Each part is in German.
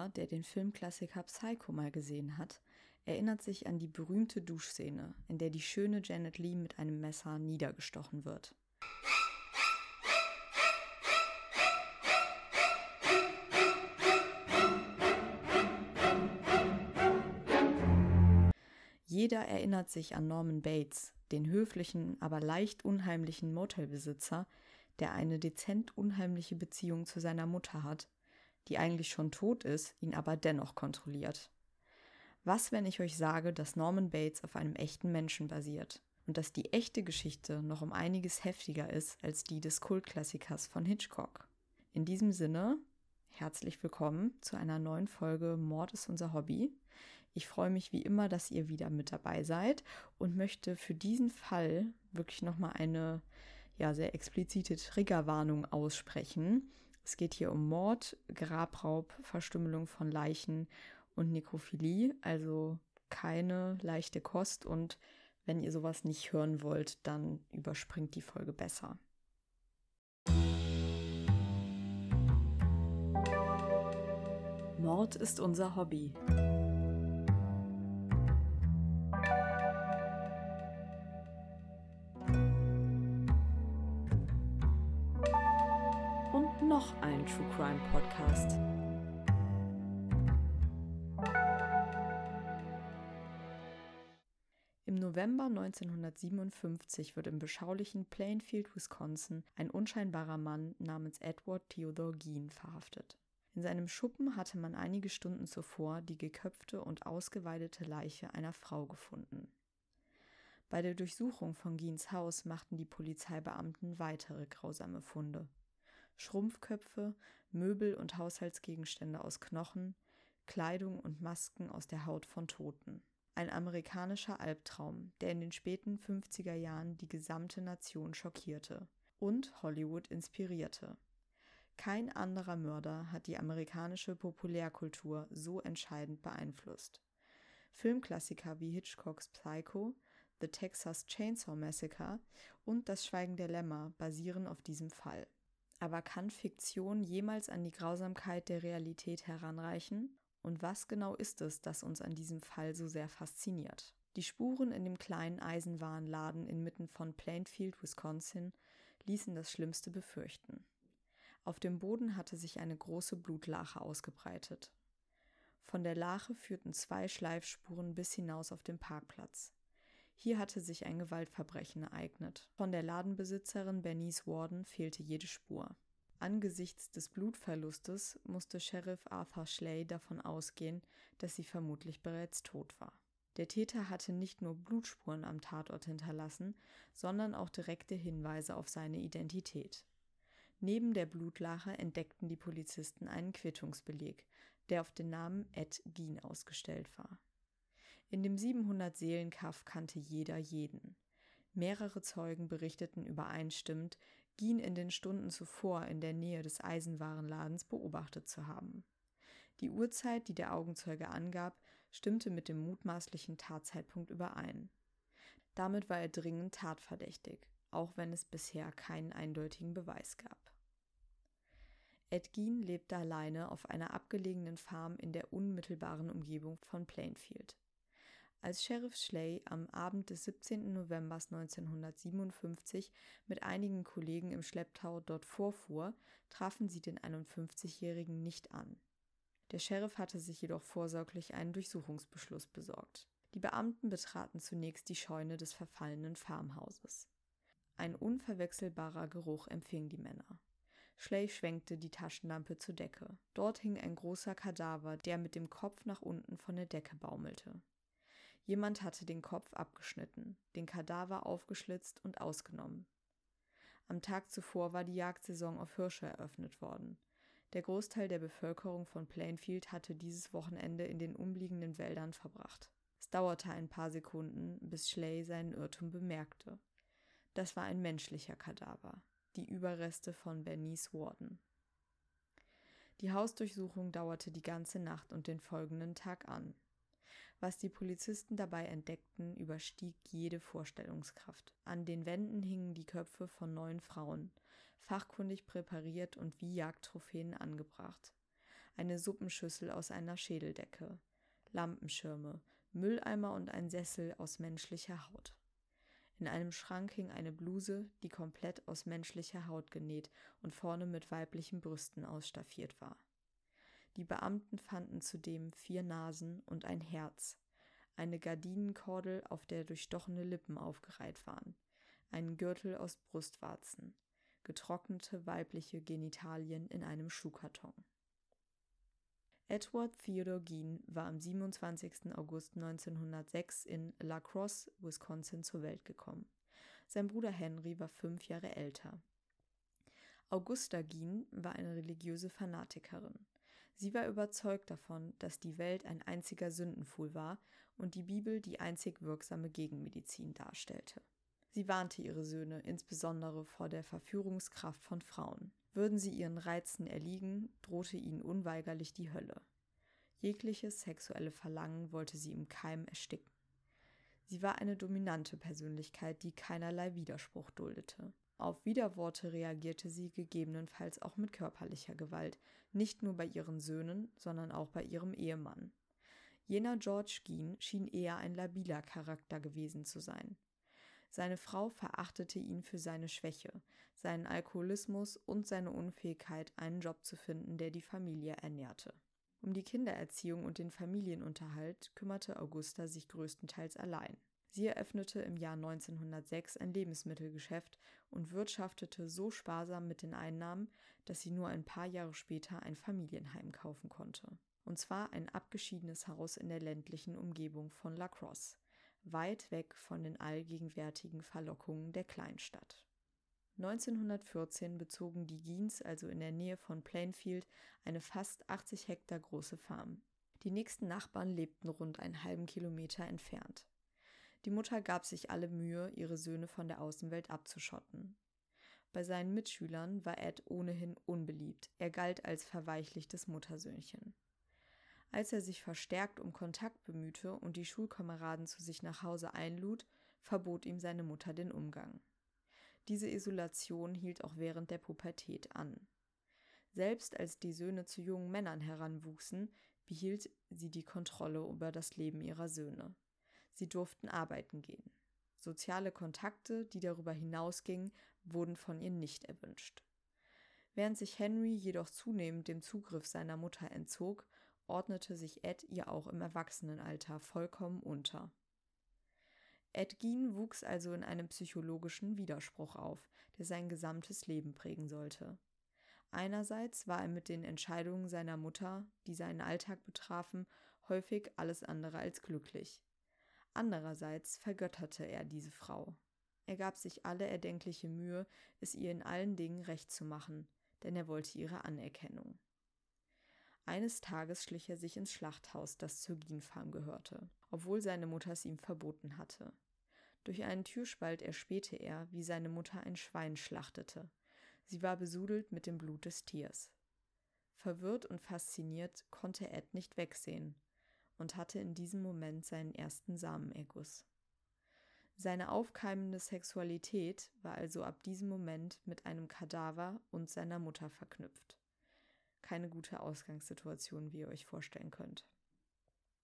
Jeder, der den Filmklassiker Psycho mal gesehen hat, erinnert sich an die berühmte Duschszene, in der die schöne Janet Lee mit einem Messer niedergestochen wird. Jeder erinnert sich an Norman Bates, den höflichen, aber leicht unheimlichen Motelbesitzer, der eine dezent unheimliche Beziehung zu seiner Mutter hat, die eigentlich schon tot ist, ihn aber dennoch kontrolliert. Was, wenn ich euch sage, dass Norman Bates auf einem echten Menschen basiert und dass die echte Geschichte noch um einiges heftiger ist als die des Kultklassikers von Hitchcock? In diesem Sinne, herzlich willkommen zu einer neuen Folge Mord ist unser Hobby. Ich freue mich wie immer, dass ihr wieder mit dabei seid und möchte für diesen Fall wirklich nochmal eine ja, sehr explizite Triggerwarnung aussprechen. Es geht hier um Mord, Grabraub, Verstümmelung von Leichen und Nekrophilie, also keine leichte Kost und wenn ihr sowas nicht hören wollt, dann überspringt die Folge besser. Mord ist unser Hobby. November 1957 wird im beschaulichen Plainfield, Wisconsin, ein unscheinbarer Mann namens Edward Theodore Geen verhaftet. In seinem Schuppen hatte man einige Stunden zuvor die geköpfte und ausgeweidete Leiche einer Frau gefunden. Bei der Durchsuchung von Geens Haus machten die Polizeibeamten weitere grausame Funde. Schrumpfköpfe, Möbel und Haushaltsgegenstände aus Knochen, Kleidung und Masken aus der Haut von Toten. Ein amerikanischer Albtraum, der in den späten 50er Jahren die gesamte Nation schockierte und Hollywood inspirierte. Kein anderer Mörder hat die amerikanische Populärkultur so entscheidend beeinflusst. Filmklassiker wie Hitchcocks Psycho, The Texas Chainsaw Massacre und Das Schweigen der Lämmer basieren auf diesem Fall. Aber kann Fiktion jemals an die Grausamkeit der Realität heranreichen? Und was genau ist es, das uns an diesem Fall so sehr fasziniert? Die Spuren in dem kleinen Eisenwarenladen inmitten von Plainfield, Wisconsin, ließen das Schlimmste befürchten. Auf dem Boden hatte sich eine große Blutlache ausgebreitet. Von der Lache führten zwei Schleifspuren bis hinaus auf den Parkplatz. Hier hatte sich ein Gewaltverbrechen ereignet. Von der Ladenbesitzerin Bernice Warden fehlte jede Spur. Angesichts des Blutverlustes musste Sheriff Arthur Schley davon ausgehen, dass sie vermutlich bereits tot war. Der Täter hatte nicht nur Blutspuren am Tatort hinterlassen, sondern auch direkte Hinweise auf seine Identität. Neben der Blutlache entdeckten die Polizisten einen Quittungsbeleg, der auf den Namen Ed Gein ausgestellt war. In dem 700-Seelen-Kaff kannte jeder jeden. Mehrere Zeugen berichteten übereinstimmend, Gien in den Stunden zuvor in der Nähe des Eisenwarenladens beobachtet zu haben. Die Uhrzeit, die der Augenzeuge angab, stimmte mit dem mutmaßlichen Tatzeitpunkt überein. Damit war er dringend tatverdächtig, auch wenn es bisher keinen eindeutigen Beweis gab. Ed Gein lebte alleine auf einer abgelegenen Farm in der unmittelbaren Umgebung von Plainfield. Als Sheriff Schley am Abend des 17. November 1957 mit einigen Kollegen im Schlepptau dort vorfuhr, trafen sie den 51-Jährigen nicht an. Der Sheriff hatte sich jedoch vorsorglich einen Durchsuchungsbeschluss besorgt. Die Beamten betraten zunächst die Scheune des verfallenen Farmhauses. Ein unverwechselbarer Geruch empfing die Männer. Schley schwenkte die Taschenlampe zur Decke. Dort hing ein großer Kadaver, der mit dem Kopf nach unten von der Decke baumelte. Jemand hatte den Kopf abgeschnitten, den Kadaver aufgeschlitzt und ausgenommen. Am Tag zuvor war die Jagdsaison auf Hirsche eröffnet worden. Der Großteil der Bevölkerung von Plainfield hatte dieses Wochenende in den umliegenden Wäldern verbracht. Es dauerte ein paar Sekunden, bis Schley seinen Irrtum bemerkte. Das war ein menschlicher Kadaver, die Überreste von Bernice Warden. Die Hausdurchsuchung dauerte die ganze Nacht und den folgenden Tag an. Was die Polizisten dabei entdeckten, überstieg jede Vorstellungskraft. An den Wänden hingen die Köpfe von neun Frauen, fachkundig präpariert und wie Jagdtrophäen angebracht. eine Suppenschüssel aus einer Schädeldecke, Lampenschirme, Mülleimer und ein Sessel aus menschlicher Haut. In einem Schrank hing eine Bluse, die komplett aus menschlicher Haut genäht und vorne mit weiblichen Brüsten ausstaffiert war. Die Beamten fanden zudem vier Nasen und ein Herz, eine Gardinenkordel, auf der durchstochene Lippen aufgereiht waren, einen Gürtel aus Brustwarzen, getrocknete weibliche Genitalien in einem Schuhkarton. Edward Theodore Geen war am 27. August 1906 in La Crosse, Wisconsin, zur Welt gekommen. Sein Bruder Henry war fünf Jahre älter. Augusta Geen war eine religiöse Fanatikerin. Sie war überzeugt davon, dass die Welt ein einziger Sündenfuhl war und die Bibel die einzig wirksame Gegenmedizin darstellte. Sie warnte ihre Söhne insbesondere vor der Verführungskraft von Frauen. Würden sie ihren Reizen erliegen, drohte ihnen unweigerlich die Hölle. Jegliches sexuelle Verlangen wollte sie im Keim ersticken. Sie war eine dominante Persönlichkeit, die keinerlei Widerspruch duldete. Auf Widerworte reagierte sie gegebenenfalls auch mit körperlicher Gewalt, nicht nur bei ihren Söhnen, sondern auch bei ihrem Ehemann. Jener George Geen schien eher ein labiler Charakter gewesen zu sein. Seine Frau verachtete ihn für seine Schwäche, seinen Alkoholismus und seine Unfähigkeit, einen Job zu finden, der die Familie ernährte. Um die Kindererziehung und den Familienunterhalt kümmerte Augusta sich größtenteils allein. Sie eröffnete im Jahr 1906 ein Lebensmittelgeschäft und wirtschaftete so sparsam mit den Einnahmen, dass sie nur ein paar Jahre später ein Familienheim kaufen konnte. Und zwar ein abgeschiedenes Haus in der ländlichen Umgebung von La Crosse weit weg von den allgegenwärtigen Verlockungen der Kleinstadt. 1914 bezogen die Geens also in der Nähe von Plainfield eine fast 80 Hektar große Farm. Die nächsten Nachbarn lebten rund einen halben Kilometer entfernt. Die Mutter gab sich alle Mühe, ihre Söhne von der Außenwelt abzuschotten. Bei seinen Mitschülern war Ed ohnehin unbeliebt, er galt als verweichlichtes Muttersöhnchen. Als er sich verstärkt um Kontakt bemühte und die Schulkameraden zu sich nach Hause einlud, verbot ihm seine Mutter den Umgang. Diese Isolation hielt auch während der Pubertät an. Selbst als die Söhne zu jungen Männern heranwuchsen, behielt sie die Kontrolle über das Leben ihrer Söhne. Sie durften arbeiten gehen. Soziale Kontakte, die darüber hinausgingen, wurden von ihr nicht erwünscht. Während sich Henry jedoch zunehmend dem Zugriff seiner Mutter entzog, ordnete sich Ed ihr auch im Erwachsenenalter vollkommen unter. Ed Gein wuchs also in einem psychologischen Widerspruch auf, der sein gesamtes Leben prägen sollte. Einerseits war er mit den Entscheidungen seiner Mutter, die seinen Alltag betrafen, häufig alles andere als glücklich. Andererseits vergötterte er diese Frau. Er gab sich alle erdenkliche Mühe, es ihr in allen Dingen recht zu machen, denn er wollte ihre Anerkennung. Eines Tages schlich er sich ins Schlachthaus, das zur Gienfarm gehörte, obwohl seine Mutter es ihm verboten hatte. Durch einen Türspalt erspähte er, wie seine Mutter ein Schwein schlachtete. Sie war besudelt mit dem Blut des Tiers. Verwirrt und fasziniert konnte Ed nicht wegsehen und hatte in diesem Moment seinen ersten Samenerguss. Seine aufkeimende Sexualität war also ab diesem Moment mit einem Kadaver und seiner Mutter verknüpft keine gute Ausgangssituation, wie ihr euch vorstellen könnt.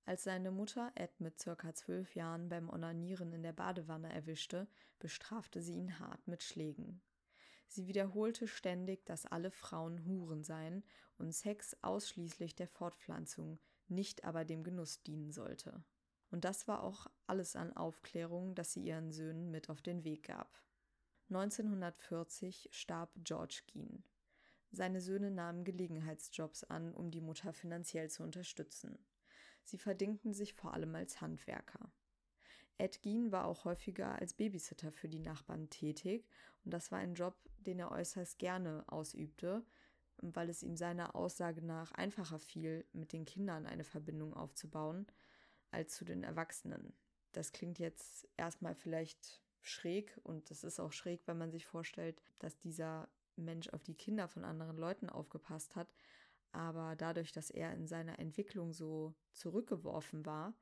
Als seine Mutter Ed mit circa zwölf Jahren beim Onanieren in der Badewanne erwischte, bestrafte sie ihn hart mit Schlägen. Sie wiederholte ständig, dass alle Frauen Huren seien und Sex ausschließlich der Fortpflanzung, nicht aber dem Genuss dienen sollte. Und das war auch alles an Aufklärung, das sie ihren Söhnen mit auf den Weg gab. 1940 starb George Geen. Seine Söhne nahmen Gelegenheitsjobs an, um die Mutter finanziell zu unterstützen. Sie verdingten sich vor allem als Handwerker. Ed Gein war auch häufiger als Babysitter für die Nachbarn tätig und das war ein Job, den er äußerst gerne ausübte, weil es ihm seiner Aussage nach einfacher fiel, mit den Kindern eine Verbindung aufzubauen, als zu den Erwachsenen. Das klingt jetzt erstmal vielleicht schräg und es ist auch schräg, wenn man sich vorstellt, dass dieser Mensch auf die Kinder von anderen Leuten aufgepasst hat, aber dadurch, dass er in seiner Entwicklung so zurückgeworfen war,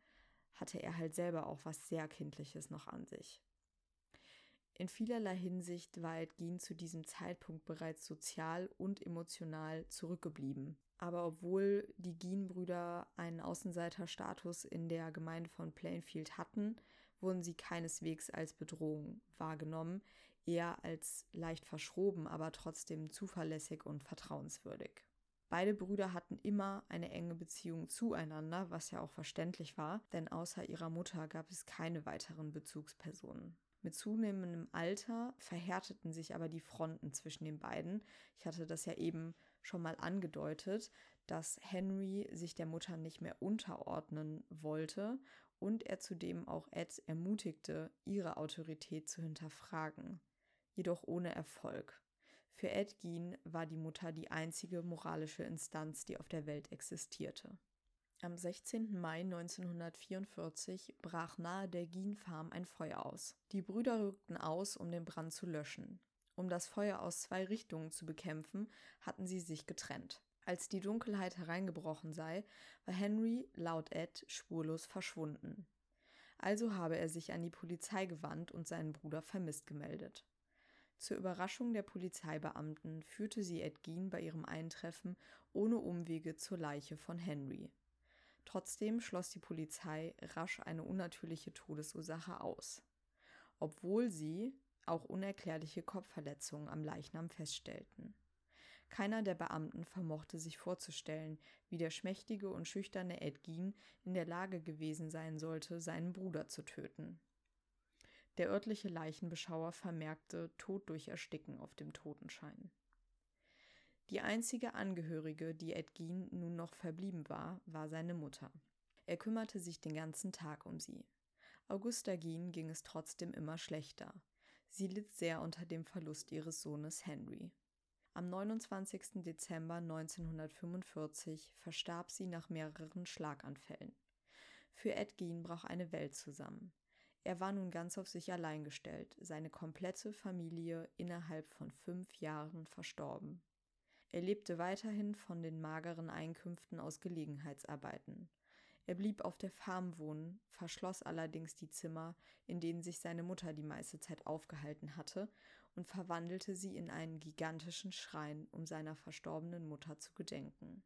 hatte er halt selber auch was sehr Kindliches noch an sich. In vielerlei Hinsicht war Edgin zu diesem Zeitpunkt bereits sozial und emotional zurückgeblieben. Aber obwohl die Geen-Brüder einen Außenseiterstatus in der Gemeinde von Plainfield hatten, wurden sie keineswegs als Bedrohung wahrgenommen, eher als leicht verschroben, aber trotzdem zuverlässig und vertrauenswürdig. Beide Brüder hatten immer eine enge Beziehung zueinander, was ja auch verständlich war, denn außer ihrer Mutter gab es keine weiteren Bezugspersonen. Mit zunehmendem Alter verhärteten sich aber die Fronten zwischen den beiden. Ich hatte das ja eben schon mal angedeutet, dass Henry sich der Mutter nicht mehr unterordnen wollte und er zudem auch Ed ermutigte, ihre Autorität zu hinterfragen, jedoch ohne Erfolg. Für Ed Gein war die Mutter die einzige moralische Instanz, die auf der Welt existierte. Am 16. Mai 1944 brach nahe der Gein Farm ein Feuer aus. Die Brüder rückten aus, um den Brand zu löschen. Um das Feuer aus zwei Richtungen zu bekämpfen, hatten sie sich getrennt. Als die Dunkelheit hereingebrochen sei, war Henry, laut Ed, spurlos verschwunden. Also habe er sich an die Polizei gewandt und seinen Bruder vermisst gemeldet. Zur Überraschung der Polizeibeamten führte sie Ed Gein bei ihrem Eintreffen ohne Umwege zur Leiche von Henry. Trotzdem schloss die Polizei rasch eine unnatürliche Todesursache aus, obwohl sie auch unerklärliche Kopfverletzungen am Leichnam feststellten. Keiner der Beamten vermochte sich vorzustellen, wie der schmächtige und schüchterne Ed Gein in der Lage gewesen sein sollte, seinen Bruder zu töten. Der örtliche Leichenbeschauer vermerkte Tod durch Ersticken auf dem Totenschein. Die einzige Angehörige, die Ed Gein nun noch verblieben war, war seine Mutter. Er kümmerte sich den ganzen Tag um sie. Augusta Gein ging es trotzdem immer schlechter. Sie litt sehr unter dem Verlust ihres Sohnes Henry. Am 29. Dezember 1945 verstarb sie nach mehreren Schlaganfällen. Für Ed Gein brach eine Welt zusammen. Er war nun ganz auf sich allein gestellt, seine komplette Familie innerhalb von fünf Jahren verstorben. Er lebte weiterhin von den mageren Einkünften aus Gelegenheitsarbeiten. Er blieb auf der Farm wohnen, verschloss allerdings die Zimmer, in denen sich seine Mutter die meiste Zeit aufgehalten hatte, und verwandelte sie in einen gigantischen Schrein, um seiner verstorbenen Mutter zu gedenken.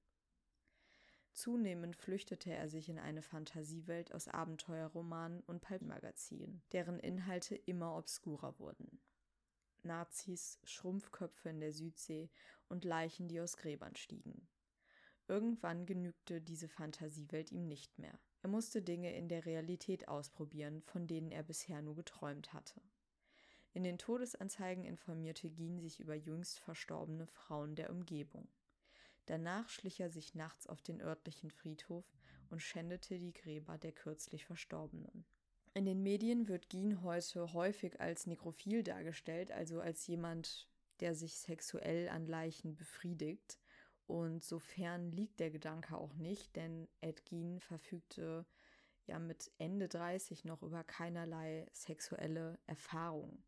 Zunehmend flüchtete er sich in eine Fantasiewelt aus Abenteuerromanen und Pulpmagazinen, deren Inhalte immer obskurer wurden. Nazis, Schrumpfköpfe in der Südsee und Leichen, die aus Gräbern stiegen. Irgendwann genügte diese Fantasiewelt ihm nicht mehr. Er musste Dinge in der Realität ausprobieren, von denen er bisher nur geträumt hatte. In den Todesanzeigen informierte Gien sich über jüngst verstorbene Frauen der Umgebung. Danach schlich er sich nachts auf den örtlichen Friedhof und schändete die Gräber der kürzlich Verstorbenen. In den Medien wird Gien heute häufig als nekrophil dargestellt, also als jemand, der sich sexuell an Leichen befriedigt. Und sofern liegt der Gedanke auch nicht, denn Ed Gein verfügte ja mit Ende 30 noch über keinerlei sexuelle Erfahrung.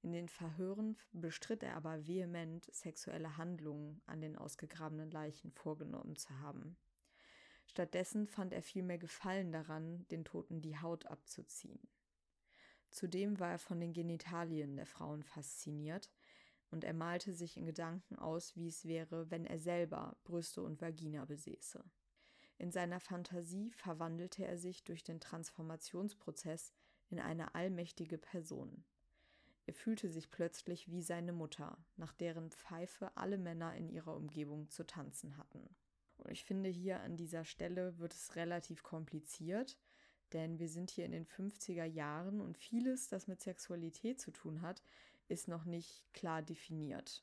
In den Verhören bestritt er aber vehement, sexuelle Handlungen an den ausgegrabenen Leichen vorgenommen zu haben. Stattdessen fand er vielmehr Gefallen daran, den Toten die Haut abzuziehen. Zudem war er von den Genitalien der Frauen fasziniert, und er malte sich in Gedanken aus, wie es wäre, wenn er selber Brüste und Vagina besäße. In seiner Fantasie verwandelte er sich durch den Transformationsprozess in eine allmächtige Person. Er fühlte sich plötzlich wie seine Mutter, nach deren Pfeife alle Männer in ihrer Umgebung zu tanzen hatten. Und ich finde, hier an dieser Stelle wird es relativ kompliziert, denn wir sind hier in den 50er Jahren und vieles, das mit Sexualität zu tun hat, ist noch nicht klar definiert.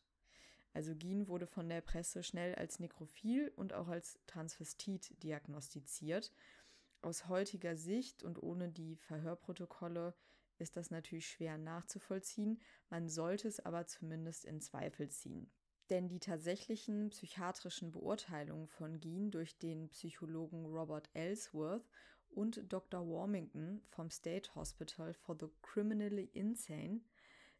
Also Gien wurde von der Presse schnell als Nekrophil und auch als Transvestit diagnostiziert. Aus heutiger Sicht und ohne die Verhörprotokolle ist das natürlich schwer nachzuvollziehen, man sollte es aber zumindest in Zweifel ziehen. Denn die tatsächlichen psychiatrischen Beurteilungen von Geen durch den Psychologen Robert Ellsworth und Dr. Warmington vom State Hospital for the Criminally Insane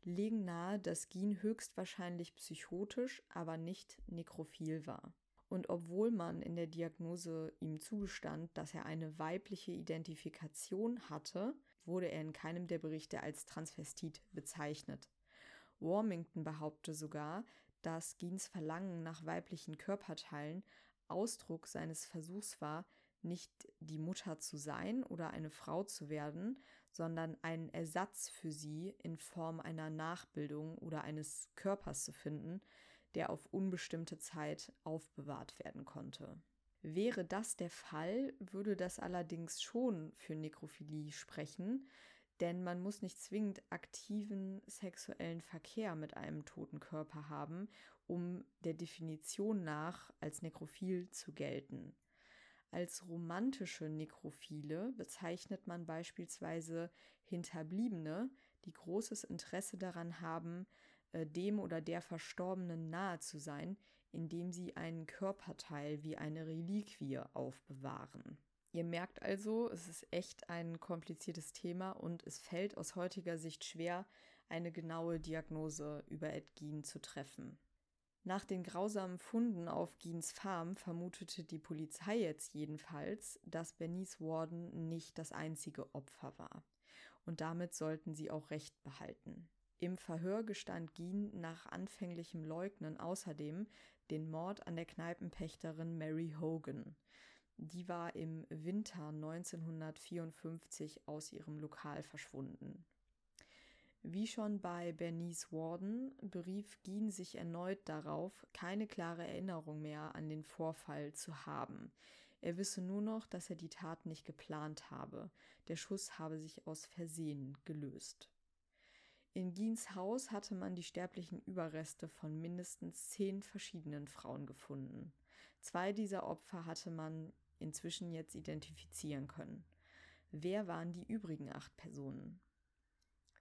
legen nahe, dass Geen höchstwahrscheinlich psychotisch, aber nicht nekrophil war. Und obwohl man in der Diagnose ihm zugestand, dass er eine weibliche Identifikation hatte, wurde er in keinem der Berichte als Transvestit bezeichnet. Warmington behauptete sogar, dass Geens Verlangen nach weiblichen Körperteilen Ausdruck seines Versuchs war, nicht die Mutter zu sein oder eine Frau zu werden, sondern einen Ersatz für sie in Form einer Nachbildung oder eines Körpers zu finden, der auf unbestimmte Zeit aufbewahrt werden konnte. Wäre das der Fall, würde das allerdings schon für Nekrophilie sprechen, denn man muss nicht zwingend aktiven sexuellen Verkehr mit einem toten Körper haben, um der Definition nach als nekrophil zu gelten. Als romantische Nekrophile bezeichnet man beispielsweise Hinterbliebene, die großes Interesse daran haben, äh, dem oder der Verstorbenen nahe zu sein, indem sie einen Körperteil wie eine Reliquie aufbewahren. Ihr merkt also, es ist echt ein kompliziertes Thema und es fällt aus heutiger Sicht schwer, eine genaue Diagnose über Ed Gein zu treffen. Nach den grausamen Funden auf Geens Farm vermutete die Polizei jetzt jedenfalls, dass Bernice Warden nicht das einzige Opfer war. Und damit sollten sie auch Recht behalten. Im Verhör gestand Geen nach anfänglichem Leugnen außerdem den Mord an der Kneipenpächterin Mary Hogan. Die war im Winter 1954 aus ihrem Lokal verschwunden. Wie schon bei Bernice Warden berief Geen sich erneut darauf, keine klare Erinnerung mehr an den Vorfall zu haben. Er wisse nur noch, dass er die Tat nicht geplant habe. Der Schuss habe sich aus Versehen gelöst. In Giens Haus hatte man die sterblichen Überreste von mindestens zehn verschiedenen Frauen gefunden. Zwei dieser Opfer hatte man inzwischen jetzt identifizieren können. Wer waren die übrigen acht Personen?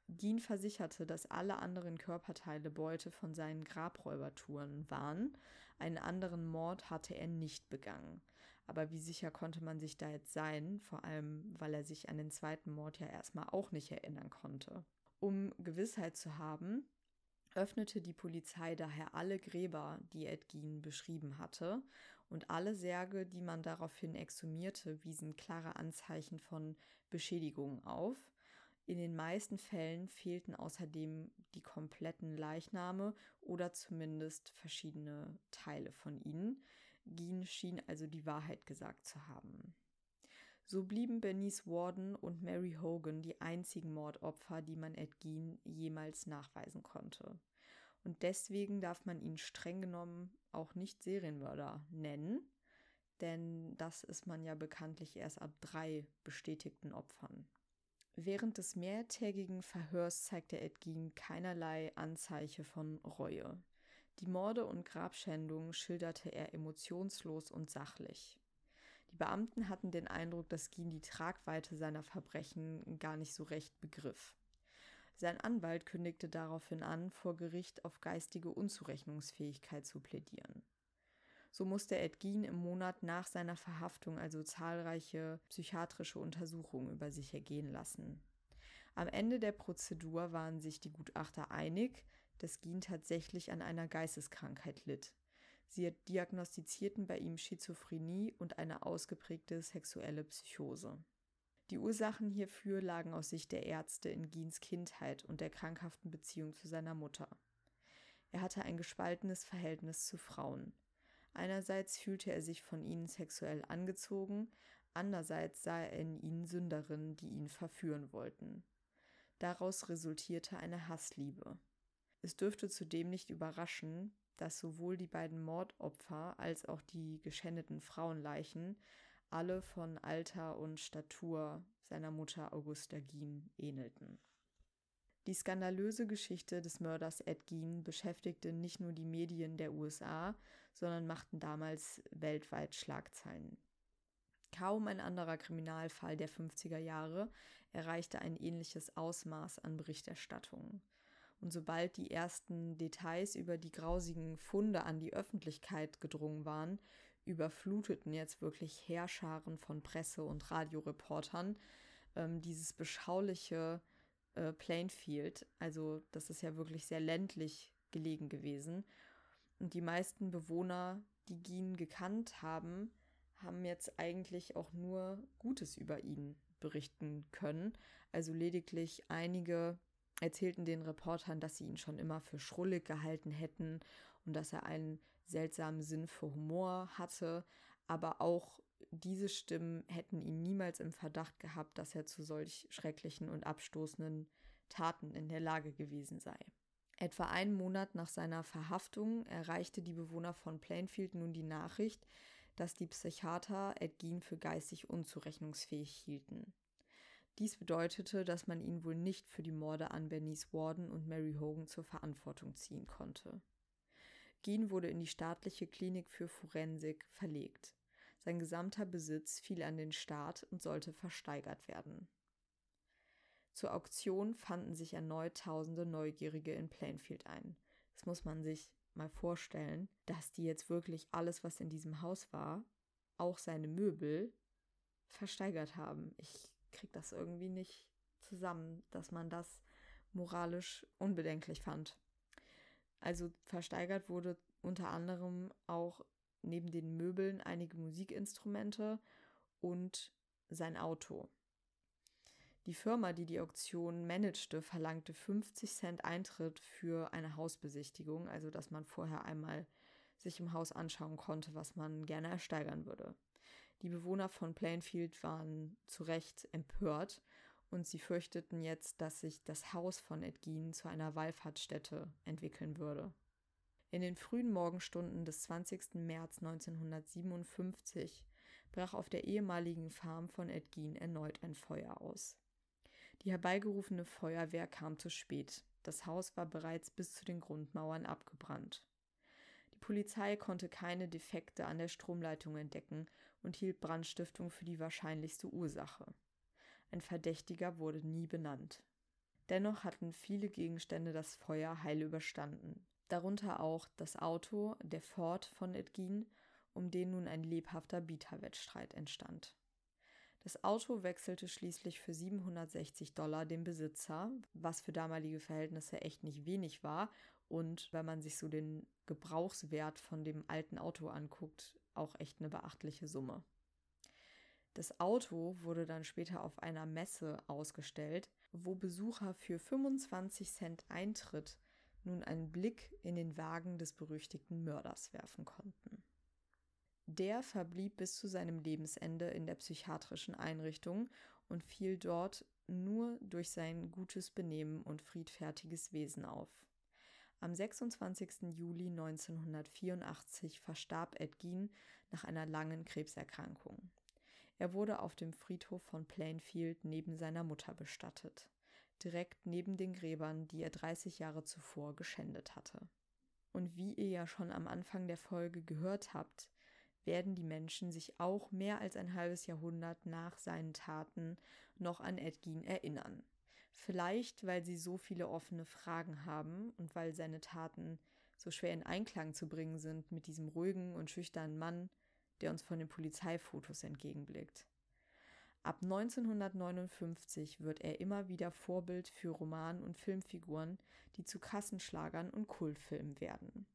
Gien versicherte, dass alle anderen Körperteile Beute von seinen Grabräubertouren waren. Einen anderen Mord hatte er nicht begangen. Aber wie sicher konnte man sich da jetzt sein, vor allem weil er sich an den zweiten Mord ja erstmal auch nicht erinnern konnte. Um Gewissheit zu haben, öffnete die Polizei daher alle Gräber, die Edgin beschrieben hatte, und alle Särge, die man daraufhin exhumierte, wiesen klare Anzeichen von Beschädigungen auf. In den meisten Fällen fehlten außerdem die kompletten Leichname oder zumindest verschiedene Teile von ihnen. Geen schien also die Wahrheit gesagt zu haben. So blieben Bernice Warden und Mary Hogan die einzigen Mordopfer, die man Ed Gein jemals nachweisen konnte. Und deswegen darf man ihn streng genommen auch nicht Serienmörder nennen, denn das ist man ja bekanntlich erst ab drei bestätigten Opfern. Während des mehrtägigen Verhörs zeigte Ed Gein keinerlei Anzeichen von Reue. Die Morde und Grabschändungen schilderte er emotionslos und sachlich. Die Beamten hatten den Eindruck, dass Gien die Tragweite seiner Verbrechen gar nicht so recht begriff. Sein Anwalt kündigte daraufhin an, vor Gericht auf geistige Unzurechnungsfähigkeit zu plädieren. So musste Ed Gein im Monat nach seiner Verhaftung also zahlreiche psychiatrische Untersuchungen über sich ergehen lassen. Am Ende der Prozedur waren sich die Gutachter einig, dass Gein tatsächlich an einer Geisteskrankheit litt. Sie diagnostizierten bei ihm Schizophrenie und eine ausgeprägte sexuelle Psychose. Die Ursachen hierfür lagen aus Sicht der Ärzte in Giens Kindheit und der krankhaften Beziehung zu seiner Mutter. Er hatte ein gespaltenes Verhältnis zu Frauen. Einerseits fühlte er sich von ihnen sexuell angezogen, andererseits sah er in ihnen Sünderinnen, die ihn verführen wollten. Daraus resultierte eine Hassliebe. Es dürfte zudem nicht überraschen, dass sowohl die beiden Mordopfer als auch die geschändeten Frauenleichen alle von Alter und Statur seiner Mutter Augusta Gien ähnelten. Die skandalöse Geschichte des Mörders Ed Gein beschäftigte nicht nur die Medien der USA, sondern machten damals weltweit Schlagzeilen. Kaum ein anderer Kriminalfall der 50er Jahre erreichte ein ähnliches Ausmaß an Berichterstattung. Und sobald die ersten Details über die grausigen Funde an die Öffentlichkeit gedrungen waren, überfluteten jetzt wirklich Heerscharen von Presse- und Radioreportern ähm, dieses beschauliche äh, Plainfield. Also das ist ja wirklich sehr ländlich gelegen gewesen. Und die meisten Bewohner, die Gien gekannt haben, haben jetzt eigentlich auch nur Gutes über ihn berichten können. Also lediglich einige erzählten den Reportern, dass sie ihn schon immer für schrullig gehalten hätten und dass er ein seltsamen Sinn für Humor hatte, aber auch diese Stimmen hätten ihn niemals im Verdacht gehabt, dass er zu solch schrecklichen und abstoßenden Taten in der Lage gewesen sei. Etwa einen Monat nach seiner Verhaftung erreichte die Bewohner von Plainfield nun die Nachricht, dass die Psychiater Ed Gein für geistig unzurechnungsfähig hielten. Dies bedeutete, dass man ihn wohl nicht für die Morde an Bernice Warden und Mary Hogan zur Verantwortung ziehen konnte. Gein wurde in die staatliche Klinik für Forensik verlegt. Sein gesamter Besitz fiel an den Staat und sollte versteigert werden. Zur Auktion fanden sich erneut tausende Neugierige in Plainfield ein. Das muss man sich mal vorstellen, dass die jetzt wirklich alles, was in diesem Haus war, auch seine Möbel, versteigert haben. Ich krieg das irgendwie nicht zusammen, dass man das moralisch unbedenklich fand. Also versteigert wurde unter anderem auch neben den Möbeln einige Musikinstrumente und sein Auto. Die Firma, die die Auktion managte, verlangte 50 Cent Eintritt für eine Hausbesichtigung, also dass man vorher einmal sich im Haus anschauen konnte, was man gerne ersteigern würde. Die Bewohner von Plainfield waren zu Recht empört und sie fürchteten jetzt, dass sich das Haus von Edgin zu einer Wallfahrtsstätte entwickeln würde. In den frühen Morgenstunden des 20. März 1957 brach auf der ehemaligen Farm von Edgin erneut ein Feuer aus. Die herbeigerufene Feuerwehr kam zu spät. Das Haus war bereits bis zu den Grundmauern abgebrannt. Die Polizei konnte keine Defekte an der Stromleitung entdecken und hielt Brandstiftung für die wahrscheinlichste Ursache. Ein Verdächtiger wurde nie benannt. Dennoch hatten viele Gegenstände das Feuer heil überstanden, darunter auch das Auto, der Ford von Edgin, um den nun ein lebhafter Bieterwettstreit entstand. Das Auto wechselte schließlich für 760 Dollar den Besitzer, was für damalige Verhältnisse echt nicht wenig war und wenn man sich so den Gebrauchswert von dem alten Auto anguckt, auch echt eine beachtliche Summe. Das Auto wurde dann später auf einer Messe ausgestellt, wo Besucher für 25 Cent Eintritt nun einen Blick in den Wagen des berüchtigten Mörders werfen konnten. Der verblieb bis zu seinem Lebensende in der psychiatrischen Einrichtung und fiel dort nur durch sein gutes Benehmen und friedfertiges Wesen auf. Am 26. Juli 1984 verstarb Ed Gein nach einer langen Krebserkrankung. Er wurde auf dem Friedhof von Plainfield neben seiner Mutter bestattet, direkt neben den Gräbern, die er 30 Jahre zuvor geschändet hatte. Und wie ihr ja schon am Anfang der Folge gehört habt, werden die Menschen sich auch mehr als ein halbes Jahrhundert nach seinen Taten noch an Edgin erinnern. Vielleicht, weil sie so viele offene Fragen haben und weil seine Taten so schwer in Einklang zu bringen sind mit diesem ruhigen und schüchternen Mann, der uns von den Polizeifotos entgegenblickt. Ab 1959 wird er immer wieder Vorbild für Roman- und Filmfiguren, die zu Kassenschlagern und Kultfilmen werden.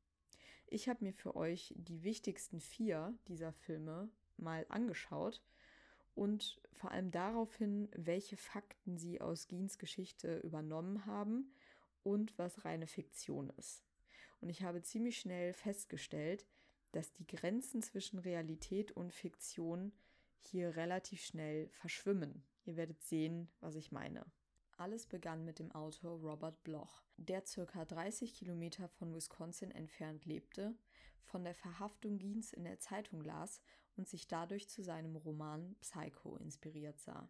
Ich habe mir für euch die wichtigsten vier dieser Filme mal angeschaut und vor allem daraufhin, welche Fakten sie aus Giens Geschichte übernommen haben und was reine Fiktion ist. Und ich habe ziemlich schnell festgestellt, dass die Grenzen zwischen Realität und Fiktion hier relativ schnell verschwimmen. Ihr werdet sehen, was ich meine. Alles begann mit dem Autor Robert Bloch, der circa 30 Kilometer von Wisconsin entfernt lebte, von der Verhaftung Giens in der Zeitung las und sich dadurch zu seinem Roman Psycho inspiriert sah.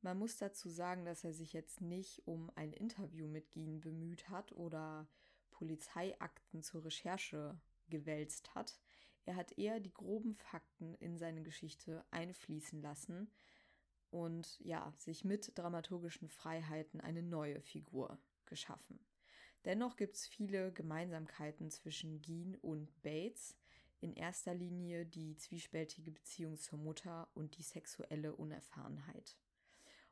Man muss dazu sagen, dass er sich jetzt nicht um ein Interview mit Gien bemüht hat oder Polizeiakten zur Recherche gewälzt hat. Er hat eher die groben Fakten in seine Geschichte einfließen lassen, und ja, sich mit dramaturgischen Freiheiten eine neue Figur geschaffen. Dennoch gibt es viele Gemeinsamkeiten zwischen Geen und Bates, in erster Linie die zwiespältige Beziehung zur Mutter und die sexuelle Unerfahrenheit.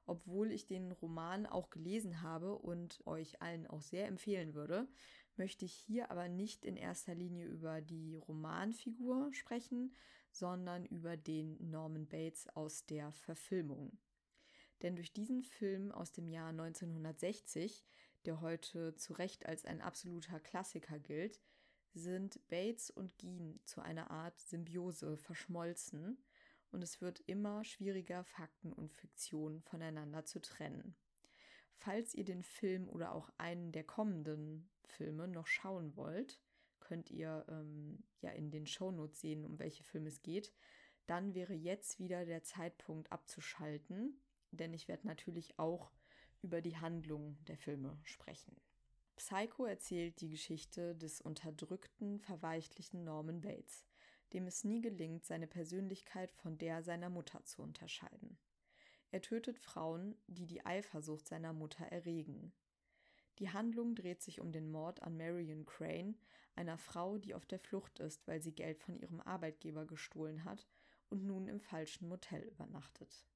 Obwohl ich den Roman auch gelesen habe und euch allen auch sehr empfehlen würde, möchte ich hier aber nicht in erster Linie über die Romanfigur sprechen, sondern über den Norman Bates aus der Verfilmung. Denn durch diesen Film aus dem Jahr 1960, der heute zu Recht als ein absoluter Klassiker gilt, sind Bates und Geen zu einer Art Symbiose verschmolzen und es wird immer schwieriger, Fakten und Fiktion voneinander zu trennen. Falls ihr den Film oder auch einen der kommenden Filme noch schauen wollt, könnt ihr ähm, ja in den Shownotes sehen, um welche Filme es geht. Dann wäre jetzt wieder der Zeitpunkt abzuschalten, denn ich werde natürlich auch über die Handlung der Filme sprechen. Psycho erzählt die Geschichte des unterdrückten, verweichlichen Norman Bates, dem es nie gelingt, seine Persönlichkeit von der seiner Mutter zu unterscheiden. Er tötet Frauen, die die Eifersucht seiner Mutter erregen. Die Handlung dreht sich um den Mord an Marion Crane, einer Frau, die auf der Flucht ist, weil sie Geld von ihrem Arbeitgeber gestohlen hat und nun im falschen Motel übernachtet.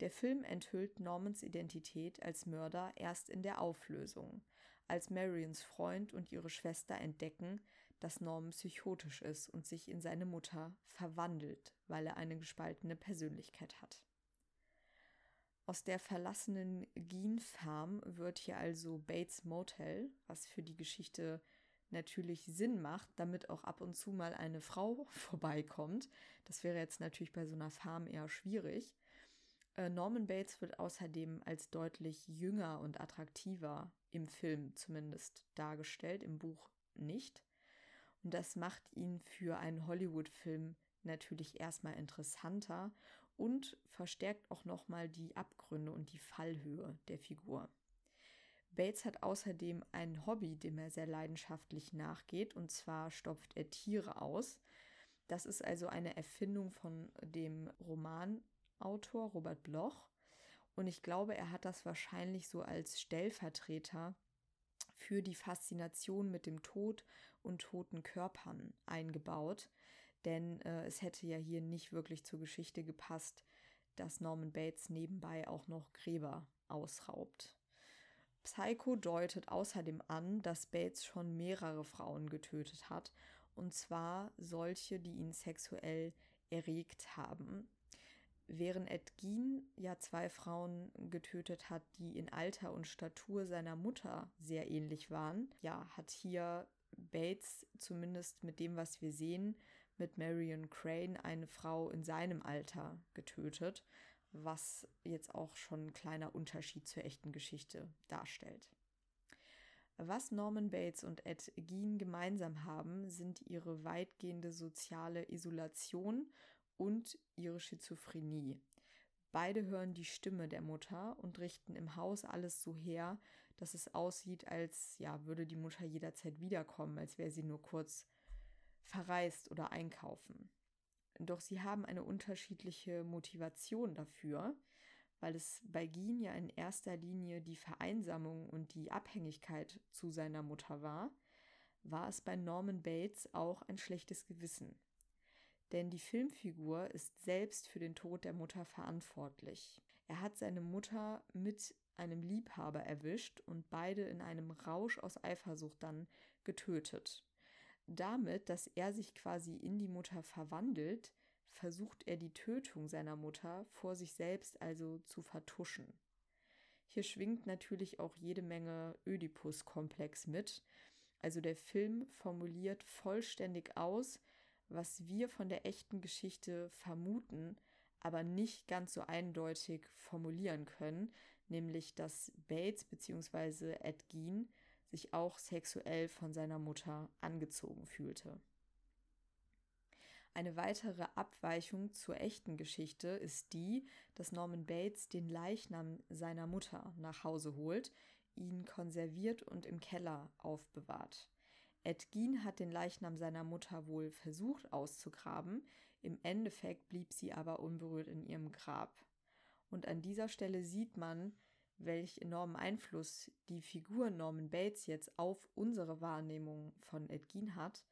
Der Film enthüllt Normans Identität als Mörder erst in der Auflösung, als Marions Freund und ihre Schwester entdecken, dass Norman psychotisch ist und sich in seine Mutter verwandelt, weil er eine gespaltene Persönlichkeit hat. Aus der verlassenen Geen Farm wird hier also Bates Motel, was für die Geschichte natürlich Sinn macht, damit auch ab und zu mal eine Frau vorbeikommt. Das wäre jetzt natürlich bei so einer Farm eher schwierig. Äh, Norman Bates wird außerdem als deutlich jünger und attraktiver im Film zumindest dargestellt, im Buch nicht. Und das macht ihn für einen Hollywood-Film natürlich erstmal interessanter und verstärkt auch nochmal die Abgründe und die Fallhöhe der Figur. Bates hat außerdem ein Hobby, dem er sehr leidenschaftlich nachgeht, und zwar stopft er Tiere aus. Das ist also eine Erfindung von dem Romanautor Robert Bloch. Und ich glaube, er hat das wahrscheinlich so als Stellvertreter für die Faszination mit dem Tod und toten Körpern eingebaut. Denn äh, es hätte ja hier nicht wirklich zur Geschichte gepasst, dass Norman Bates nebenbei auch noch Gräber ausraubt. Psycho deutet außerdem an, dass Bates schon mehrere Frauen getötet hat, und zwar solche, die ihn sexuell erregt haben. Während Ed Gein ja zwei Frauen getötet hat, die in Alter und Statur seiner Mutter sehr ähnlich waren, ja, hat hier Bates zumindest mit dem, was wir sehen, mit Marion Crane eine Frau in seinem Alter getötet was jetzt auch schon ein kleiner Unterschied zur echten Geschichte darstellt. Was Norman Bates und Ed Gein gemeinsam haben, sind ihre weitgehende soziale Isolation und ihre Schizophrenie. Beide hören die Stimme der Mutter und richten im Haus alles so her, dass es aussieht, als ja, würde die Mutter jederzeit wiederkommen, als wäre sie nur kurz verreist oder einkaufen. Doch sie haben eine unterschiedliche Motivation dafür, weil es bei Gien ja in erster Linie die Vereinsamung und die Abhängigkeit zu seiner Mutter war, war es bei Norman Bates auch ein schlechtes Gewissen. Denn die Filmfigur ist selbst für den Tod der Mutter verantwortlich. Er hat seine Mutter mit einem Liebhaber erwischt und beide in einem Rausch aus Eifersucht dann getötet. Damit, dass er sich quasi in die Mutter verwandelt, versucht er die Tötung seiner Mutter vor sich selbst also zu vertuschen. Hier schwingt natürlich auch jede Menge Ödipus-Komplex mit. Also der Film formuliert vollständig aus, was wir von der echten Geschichte vermuten, aber nicht ganz so eindeutig formulieren können, nämlich dass Bates bzw. Ed Gein sich auch sexuell von seiner Mutter angezogen fühlte. Eine weitere Abweichung zur echten Geschichte ist die, dass Norman Bates den Leichnam seiner Mutter nach Hause holt, ihn konserviert und im Keller aufbewahrt. Ed Gein hat den Leichnam seiner Mutter wohl versucht auszugraben, im Endeffekt blieb sie aber unberührt in ihrem Grab. Und an dieser Stelle sieht man, welch enormen Einfluss die Figur Norman Bates jetzt auf unsere Wahrnehmung von Ed Gein hat,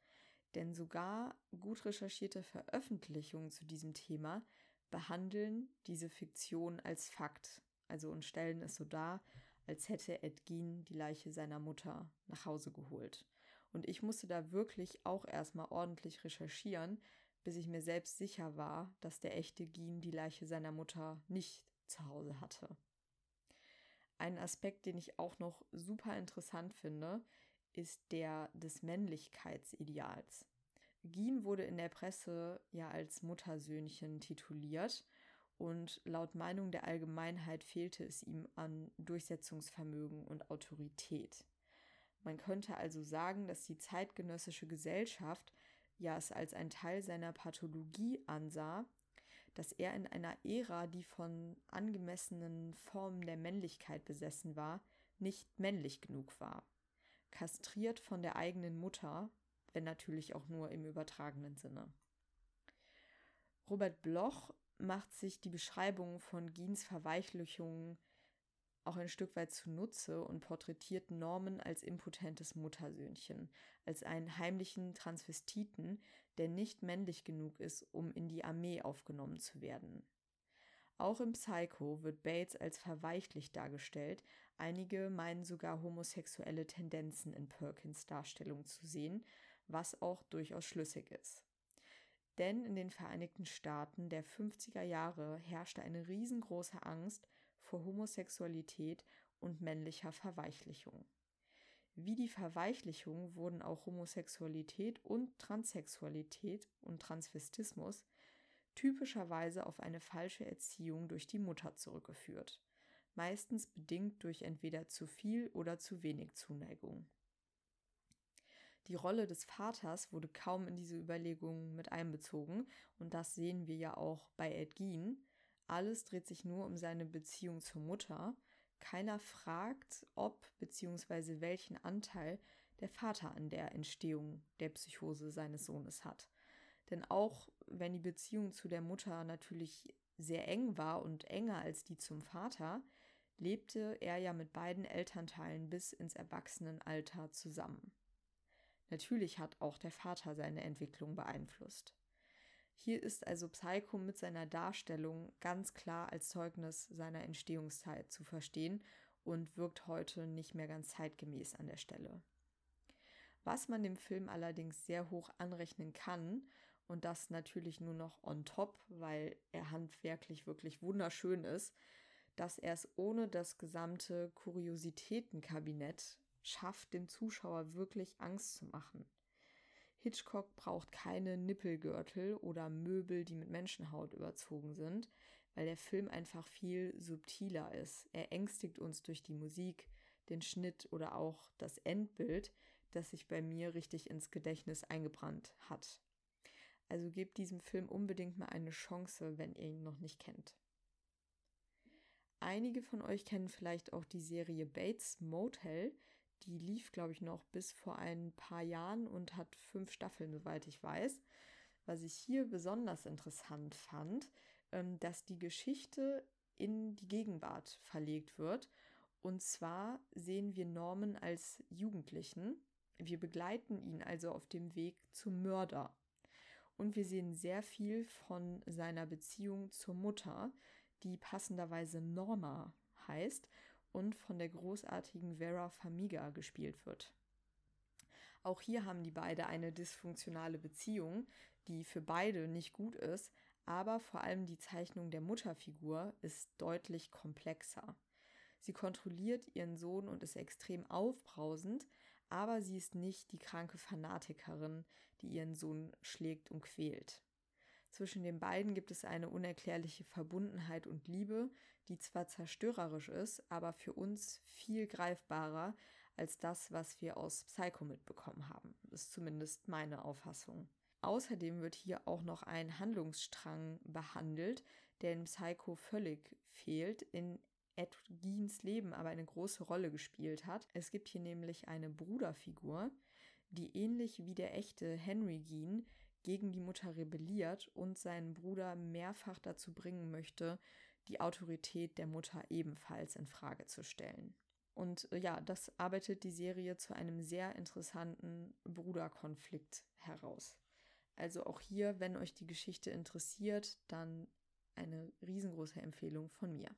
denn sogar gut recherchierte Veröffentlichungen zu diesem Thema behandeln diese Fiktion als Fakt, also und stellen es so dar, als hätte Ed Gein die Leiche seiner Mutter nach Hause geholt. Und ich musste da wirklich auch erstmal ordentlich recherchieren, bis ich mir selbst sicher war, dass der echte Gein die Leiche seiner Mutter nicht zu Hause hatte. Ein Aspekt, den ich auch noch super interessant finde, ist der des Männlichkeitsideals. Geen wurde in der Presse ja als Muttersöhnchen tituliert und laut Meinung der Allgemeinheit fehlte es ihm an Durchsetzungsvermögen und Autorität. Man könnte also sagen, dass die zeitgenössische Gesellschaft ja es als ein Teil seiner Pathologie ansah, dass er in einer Ära, die von angemessenen Formen der Männlichkeit besessen war, nicht männlich genug war. Kastriert von der eigenen Mutter, wenn natürlich auch nur im übertragenen Sinne. Robert Bloch macht sich die Beschreibung von Giens Verweichlichungen auch ein Stück weit zunutze und porträtiert Norman als impotentes Muttersöhnchen, als einen heimlichen Transvestiten, der nicht männlich genug ist, um in die Armee aufgenommen zu werden. Auch im Psycho wird Bates als verweichlicht dargestellt, einige meinen sogar homosexuelle Tendenzen in Perkins Darstellung zu sehen, was auch durchaus schlüssig ist. Denn in den Vereinigten Staaten der 50er Jahre herrschte eine riesengroße Angst vor Homosexualität und männlicher Verweichlichung. Wie die Verweichlichung wurden auch Homosexualität und Transsexualität und Transvestismus typischerweise auf eine falsche Erziehung durch die Mutter zurückgeführt, meistens bedingt durch entweder zu viel oder zu wenig Zuneigung. Die Rolle des Vaters wurde kaum in diese Überlegungen mit einbezogen und das sehen wir ja auch bei Ed Gein, alles dreht sich nur um seine Beziehung zur Mutter. Keiner fragt, ob bzw. welchen Anteil der Vater an der Entstehung der Psychose seines Sohnes hat. Denn auch wenn die Beziehung zu der Mutter natürlich sehr eng war und enger als die zum Vater, lebte er ja mit beiden Elternteilen bis ins Erwachsenenalter zusammen. Natürlich hat auch der Vater seine Entwicklung beeinflusst. Hier ist also Psycho mit seiner Darstellung ganz klar als Zeugnis seiner Entstehungszeit zu verstehen und wirkt heute nicht mehr ganz zeitgemäß an der Stelle. Was man dem Film allerdings sehr hoch anrechnen kann, und das natürlich nur noch on top, weil er handwerklich wirklich wunderschön ist, dass er es ohne das gesamte Kuriositätenkabinett schafft, dem Zuschauer wirklich Angst zu machen. Hitchcock braucht keine Nippelgürtel oder Möbel, die mit Menschenhaut überzogen sind, weil der Film einfach viel subtiler ist. Er ängstigt uns durch die Musik, den Schnitt oder auch das Endbild, das sich bei mir richtig ins Gedächtnis eingebrannt hat. Also gebt diesem Film unbedingt mal eine Chance, wenn ihr ihn noch nicht kennt. Einige von euch kennen vielleicht auch die Serie Bates Motel, die lief, glaube ich, noch bis vor ein paar Jahren und hat fünf Staffeln, soweit ich weiß. Was ich hier besonders interessant fand, ähm, dass die Geschichte in die Gegenwart verlegt wird. Und zwar sehen wir Norman als Jugendlichen. Wir begleiten ihn also auf dem Weg zum Mörder. Und wir sehen sehr viel von seiner Beziehung zur Mutter, die passenderweise Norma heißt und von der großartigen Vera Famiga gespielt wird. Auch hier haben die beide eine dysfunktionale Beziehung, die für beide nicht gut ist, aber vor allem die Zeichnung der Mutterfigur ist deutlich komplexer. Sie kontrolliert ihren Sohn und ist extrem aufbrausend, aber sie ist nicht die kranke Fanatikerin, die ihren Sohn schlägt und quält. Zwischen den beiden gibt es eine unerklärliche Verbundenheit und Liebe, die zwar zerstörerisch ist, aber für uns viel greifbarer als das, was wir aus Psycho mitbekommen haben. Ist zumindest meine Auffassung. Außerdem wird hier auch noch ein Handlungsstrang behandelt, der in Psycho völlig fehlt, in Ed Geens Leben aber eine große Rolle gespielt hat. Es gibt hier nämlich eine Bruderfigur, die ähnlich wie der echte Henry Geen gegen die Mutter rebelliert und seinen Bruder mehrfach dazu bringen möchte, die Autorität der Mutter ebenfalls in Frage zu stellen. Und äh, ja, das arbeitet die Serie zu einem sehr interessanten Bruderkonflikt heraus. Also auch hier, wenn euch die Geschichte interessiert, dann eine riesengroße Empfehlung von mir.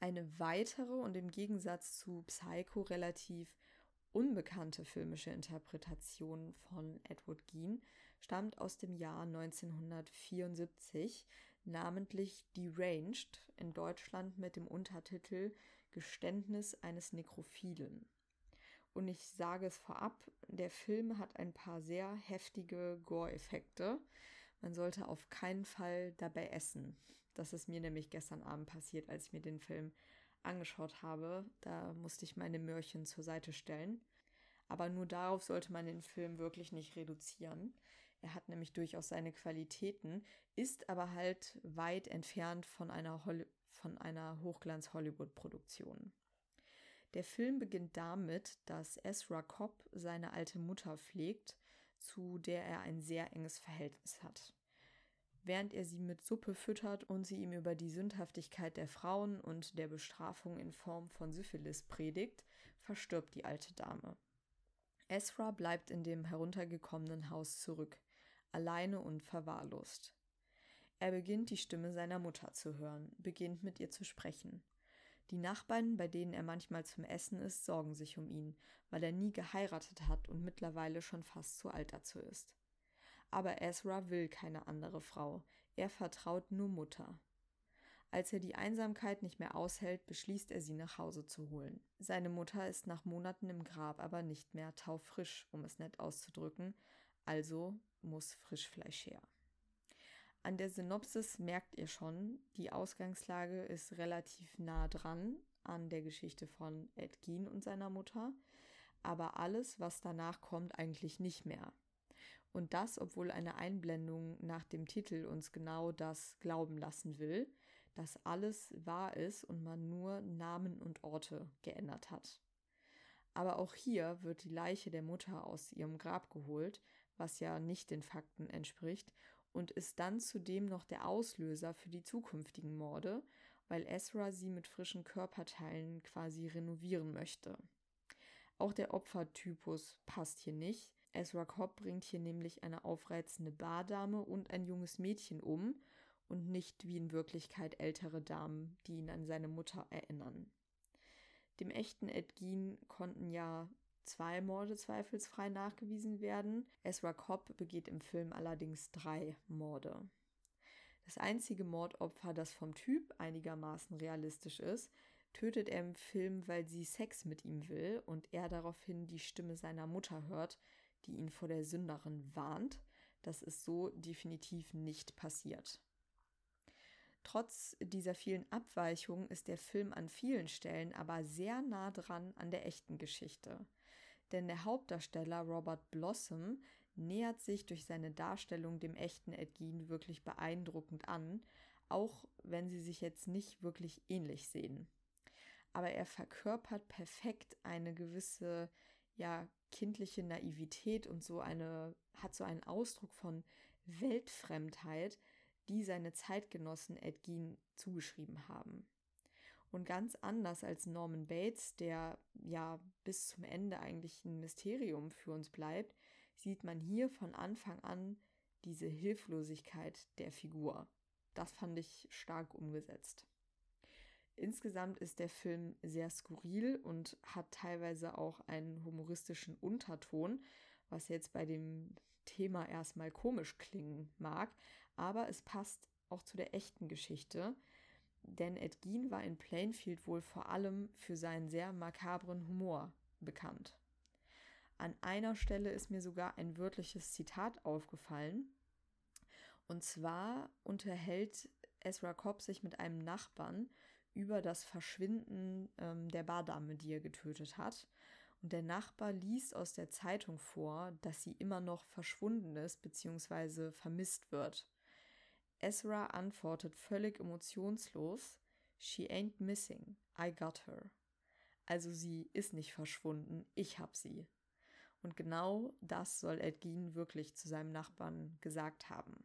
Eine weitere und im Gegensatz zu Psycho relativ unbekannte filmische Interpretation von Edward Gein stammt aus dem Jahr 1974, namentlich Deranged, in Deutschland mit dem Untertitel Geständnis eines Nekrophilen. Und ich sage es vorab, der Film hat ein paar sehr heftige Gore-Effekte. Man sollte auf keinen Fall dabei essen. Das ist mir nämlich gestern Abend passiert, als ich mir den Film angeschaut habe. Da musste ich meine Möhrchen zur Seite stellen. Aber nur darauf sollte man den Film wirklich nicht reduzieren. Er hat nämlich durchaus seine Qualitäten, ist aber halt weit entfernt von einer, von einer Hochglanz-Hollywood-Produktion. Der Film beginnt damit, dass Ezra Cobb seine alte Mutter pflegt, zu der er ein sehr enges Verhältnis hat. Während er sie mit Suppe füttert und sie ihm über die Sündhaftigkeit der Frauen und der Bestrafung in Form von Syphilis predigt, verstirbt die alte Dame. Ezra bleibt in dem heruntergekommenen Haus zurück, alleine und verwahrlost. Er beginnt die Stimme seiner Mutter zu hören, beginnt mit ihr zu sprechen. Die Nachbarn, bei denen er manchmal zum Essen ist, sorgen sich um ihn, weil er nie geheiratet hat und mittlerweile schon fast zu alt dazu ist. Aber Ezra will keine andere Frau, er vertraut nur Mutter. Als er die Einsamkeit nicht mehr aushält, beschließt er, sie nach Hause zu holen. Seine Mutter ist nach Monaten im Grab aber nicht mehr taufrisch, um es nett auszudrücken, also muss Frischfleisch her. An der Synopsis merkt ihr schon, die Ausgangslage ist relativ nah dran an der Geschichte von Ed Gein und seiner Mutter, aber alles, was danach kommt, eigentlich nicht mehr. Und das, obwohl eine Einblendung nach dem Titel uns genau das glauben lassen will, dass alles wahr ist und man nur Namen und Orte geändert hat. Aber auch hier wird die Leiche der Mutter aus ihrem Grab geholt, was ja nicht den Fakten entspricht, und ist dann zudem noch der Auslöser für die zukünftigen Morde, weil Ezra sie mit frischen Körperteilen quasi renovieren möchte. Auch der Opfertypus passt hier nicht. Ezra Cobb bringt hier nämlich eine aufreizende Bardame und ein junges Mädchen um und nicht wie in Wirklichkeit ältere Damen, die ihn an seine Mutter erinnern. Dem echten Ed konnten ja zwei Morde zweifelsfrei nachgewiesen werden. Ezra Cobb begeht im Film allerdings drei Morde. Das einzige Mordopfer, das vom Typ einigermaßen realistisch ist, tötet er im Film, weil sie Sex mit ihm will und er daraufhin die Stimme seiner Mutter hört, die ihn vor der Sünderin warnt. Das ist so definitiv nicht passiert. Trotz dieser vielen Abweichungen ist der Film an vielen Stellen aber sehr nah dran an der echten Geschichte denn der Hauptdarsteller Robert Blossom nähert sich durch seine Darstellung dem echten Ed wirklich beeindruckend an, auch wenn sie sich jetzt nicht wirklich ähnlich sehen. Aber er verkörpert perfekt eine gewisse, ja, kindliche Naivität und so eine, hat so einen Ausdruck von Weltfremdheit, die seine Zeitgenossen Ed Gein zugeschrieben haben. Und ganz anders als Norman Bates, der ja bis zum Ende eigentlich ein Mysterium für uns bleibt, sieht man hier von Anfang an diese Hilflosigkeit der Figur. Das fand ich stark umgesetzt. Insgesamt ist der Film sehr skurril und hat teilweise auch einen humoristischen Unterton, was jetzt bei dem Thema erstmal komisch klingen mag, aber es passt auch zu der echten Geschichte, denn Ed Gein war in Plainfield wohl vor allem für seinen sehr makabren Humor bekannt. An einer Stelle ist mir sogar ein wörtliches Zitat aufgefallen. Und zwar unterhält Ezra Cobb sich mit einem Nachbarn über das Verschwinden ähm, der Bardame, die er getötet hat. Und der Nachbar liest aus der Zeitung vor, dass sie immer noch verschwunden ist bzw. vermisst wird. Ezra antwortet völlig emotionslos, She ain't missing, I got her. Also sie ist nicht verschwunden, ich hab sie. Und genau das soll Ed Gein wirklich zu seinem Nachbarn gesagt haben.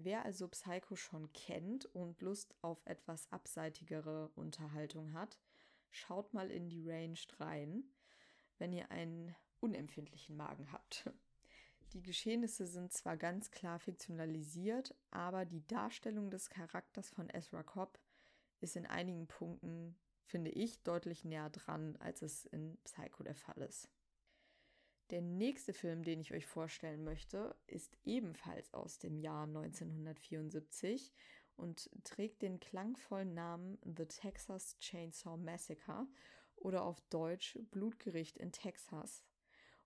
Wer also Psycho schon kennt und Lust auf etwas abseitigere Unterhaltung hat, schaut mal in die Range rein, wenn ihr einen unempfindlichen Magen habt. Die Geschehnisse sind zwar ganz klar fiktionalisiert, aber die Darstellung des Charakters von Ezra Cobb ist in einigen Punkten, finde ich, deutlich näher dran, als es in Psycho der Fall ist. Der nächste Film, den ich euch vorstellen möchte, ist ebenfalls aus dem Jahr 1974 und trägt den klangvollen Namen The Texas Chainsaw Massacre oder auf Deutsch Blutgericht in Texas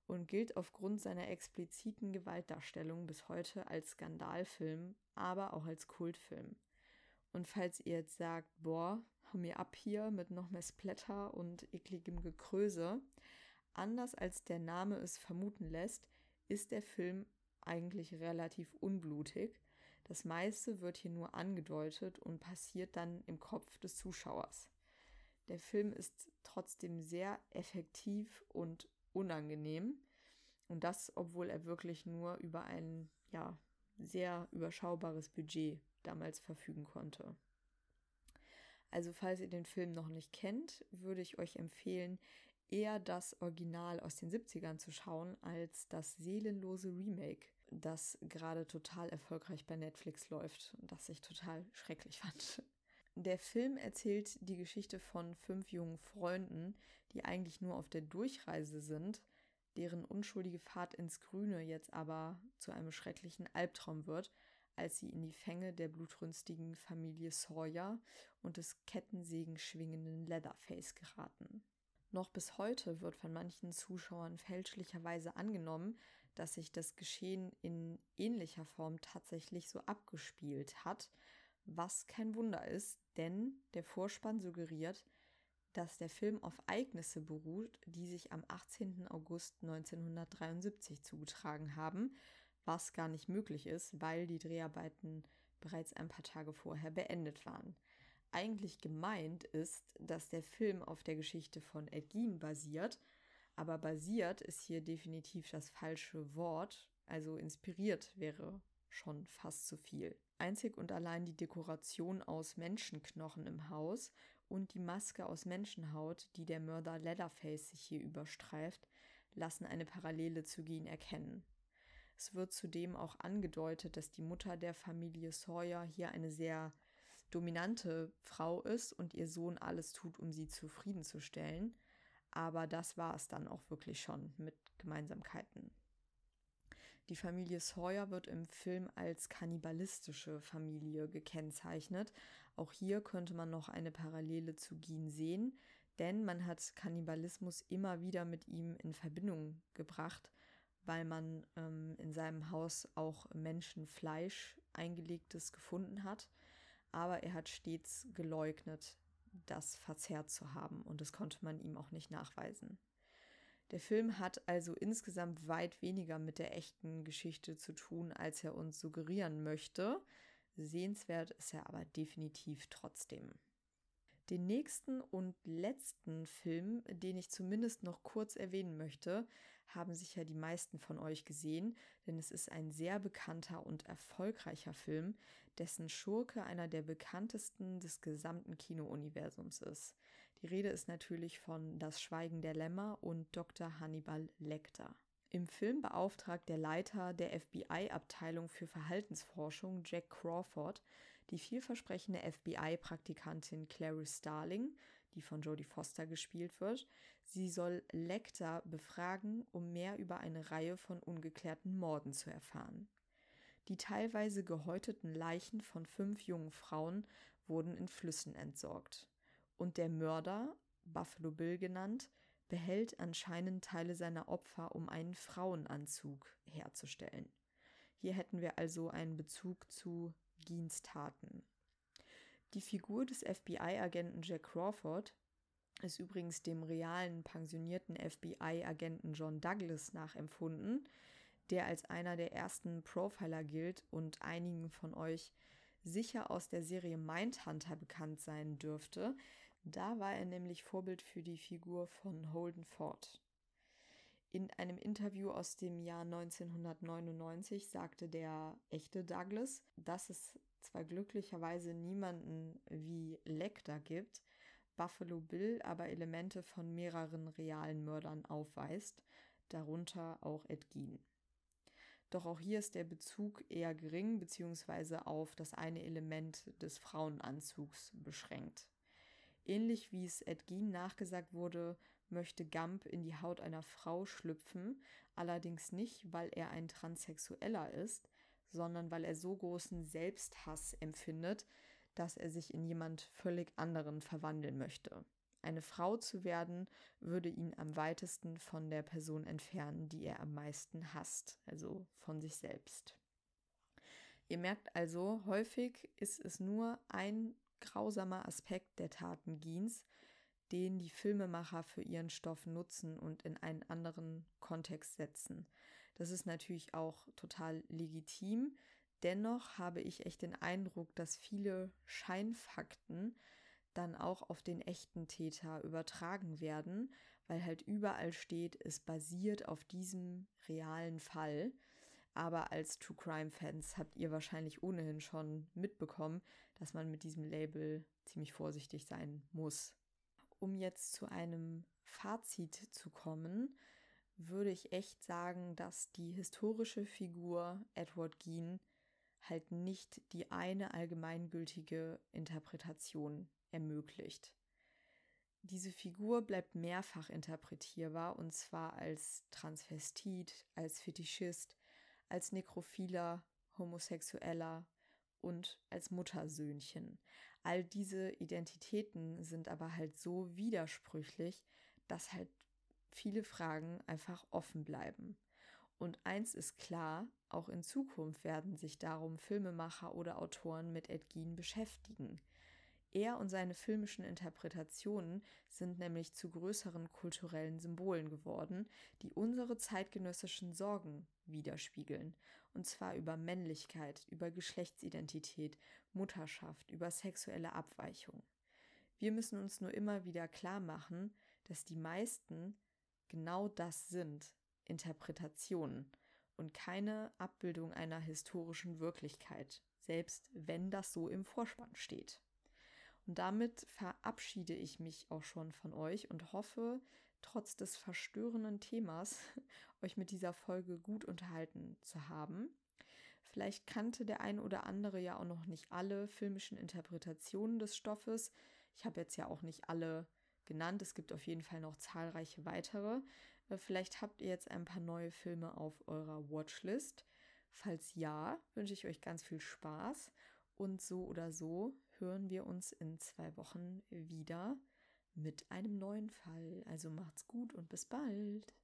und gilt aufgrund seiner expliziten Gewaltdarstellung bis heute als Skandalfilm, aber auch als Kultfilm. Und falls ihr jetzt sagt, boah, hau mir ab hier mit noch mehr Splatter und ekligem Gekröse, anders als der Name es vermuten lässt, ist der Film eigentlich relativ unblutig. Das meiste wird hier nur angedeutet und passiert dann im Kopf des Zuschauers. Der Film ist trotzdem sehr effektiv und unangenehm. Und das, obwohl er wirklich nur über ein ja, sehr überschaubares Budget damals verfügen konnte. Also falls ihr den Film noch nicht kennt, würde ich euch empfehlen, eher das Original aus den 70ern zu schauen, als das seelenlose Remake, das gerade total erfolgreich bei Netflix läuft und das ich total schrecklich fand. Der Film erzählt die Geschichte von fünf jungen Freunden, die eigentlich nur auf der Durchreise sind, deren unschuldige Fahrt ins Grüne jetzt aber zu einem schrecklichen Albtraum wird, als sie in die Fänge der blutrünstigen Familie Sawyer und des Kettensägen schwingenden Leatherface geraten. Noch bis heute wird von manchen Zuschauern fälschlicherweise angenommen, dass sich das Geschehen in ähnlicher Form tatsächlich so abgespielt hat, was kein Wunder ist, denn der Vorspann suggeriert, dass der Film auf Ereignisse beruht, die sich am 18. August 1973 zugetragen haben, was gar nicht möglich ist, weil die Dreharbeiten bereits ein paar Tage vorher beendet waren. Eigentlich gemeint ist, dass der Film auf der Geschichte von Ed Gein basiert, aber basiert ist hier definitiv das falsche Wort, also inspiriert wäre schon fast zu viel. Einzig und allein die Dekoration aus Menschenknochen im Haus und die Maske aus Menschenhaut, die der Mörder Leatherface sich hier überstreift, lassen eine Parallele zu Gin erkennen. Es wird zudem auch angedeutet, dass die Mutter der Familie Sawyer hier eine sehr dominante Frau ist und ihr Sohn alles tut, um sie zufriedenzustellen. Aber das war es dann auch wirklich schon mit Gemeinsamkeiten. Die Familie Sawyer wird im Film als kannibalistische Familie gekennzeichnet. Auch hier könnte man noch eine Parallele zu Gin sehen, denn man hat Kannibalismus immer wieder mit ihm in Verbindung gebracht, weil man ähm, in seinem Haus auch Menschenfleisch eingelegtes gefunden hat. Aber er hat stets geleugnet, das verzehrt zu haben und das konnte man ihm auch nicht nachweisen. Der Film hat also insgesamt weit weniger mit der echten Geschichte zu tun, als er uns suggerieren möchte. Sehenswert ist er aber definitiv trotzdem. Den nächsten und letzten Film, den ich zumindest noch kurz erwähnen möchte, haben sicher die meisten von euch gesehen, denn es ist ein sehr bekannter und erfolgreicher Film, dessen Schurke einer der bekanntesten des gesamten Kinouniversums ist. Die Rede ist natürlich von Das Schweigen der Lämmer und Dr. Hannibal Lecter. Im Film beauftragt der Leiter der FBI-Abteilung für Verhaltensforschung, Jack Crawford, die vielversprechende FBI-Praktikantin Clarice Starling, die von Jodie Foster gespielt wird. Sie soll Lecter befragen, um mehr über eine Reihe von ungeklärten Morden zu erfahren. Die teilweise gehäuteten Leichen von fünf jungen Frauen wurden in Flüssen entsorgt und der Mörder, Buffalo Bill genannt, behält anscheinend Teile seiner Opfer, um einen Frauenanzug herzustellen. Hier hätten wir also einen Bezug zu Geens Taten. Die Figur des FBI-Agenten Jack Crawford ist übrigens dem realen pensionierten FBI-Agenten John Douglas nachempfunden, der als einer der ersten Profiler gilt und einigen von euch sicher aus der Serie Mindhunter bekannt sein dürfte, da war er nämlich Vorbild für die Figur von Holden Ford. In einem Interview aus dem Jahr 1999 sagte der echte Douglas, dass es zwar glücklicherweise niemanden wie Lecter gibt, Buffalo Bill aber Elemente von mehreren realen Mördern aufweist, darunter auch Ed Gein. Doch auch hier ist der Bezug eher gering bzw. auf das eine Element des Frauenanzugs beschränkt. Ähnlich wie es Ed nachgesagt wurde, möchte Gump in die Haut einer Frau schlüpfen, allerdings nicht, weil er ein Transsexueller ist, sondern weil er so großen Selbsthass empfindet, dass er sich in jemand völlig anderen verwandeln möchte. Eine Frau zu werden, würde ihn am weitesten von der Person entfernen, die er am meisten hasst, also von sich selbst. Ihr merkt also, häufig ist es nur ein grausamer Aspekt der Taten Giens, den die Filmemacher für ihren Stoff nutzen und in einen anderen Kontext setzen. Das ist natürlich auch total legitim. Dennoch habe ich echt den Eindruck, dass viele Scheinfakten dann auch auf den echten Täter übertragen werden, weil halt überall steht, es basiert auf diesem realen Fall. Aber als True Crime Fans habt ihr wahrscheinlich ohnehin schon mitbekommen, dass man mit diesem Label ziemlich vorsichtig sein muss. Um jetzt zu einem Fazit zu kommen, würde ich echt sagen, dass die historische Figur Edward Gein halt nicht die eine allgemeingültige Interpretation ermöglicht. Diese Figur bleibt mehrfach interpretierbar und zwar als Transvestit, als Fetischist, als Nekrophiler, Homosexueller und als Muttersöhnchen. All diese Identitäten sind aber halt so widersprüchlich, dass halt viele Fragen einfach offen bleiben. Und eins ist klar, auch in Zukunft werden sich darum Filmemacher oder Autoren mit Ed Gein beschäftigen. Er und seine filmischen Interpretationen sind nämlich zu größeren kulturellen Symbolen geworden, die unsere zeitgenössischen Sorgen widerspiegeln. Und zwar über Männlichkeit, über Geschlechtsidentität, Mutterschaft, über sexuelle Abweichung. Wir müssen uns nur immer wieder klar machen, dass die meisten genau das sind, Interpretationen und keine Abbildung einer historischen Wirklichkeit, selbst wenn das so im Vorspann steht. Und damit verabschiede ich mich auch schon von euch und hoffe, trotz des verstörenden Themas euch mit dieser Folge gut unterhalten zu haben. Vielleicht kannte der ein oder andere ja auch noch nicht alle filmischen Interpretationen des Stoffes. Ich habe jetzt ja auch nicht alle genannt. Es gibt auf jeden Fall noch zahlreiche weitere. Äh, vielleicht habt ihr jetzt ein paar neue Filme auf eurer Watchlist. Falls ja, wünsche ich euch ganz viel Spaß. Und so oder so hören wir uns in zwei Wochen wieder mit einem neuen Fall. Also macht's gut und bis bald.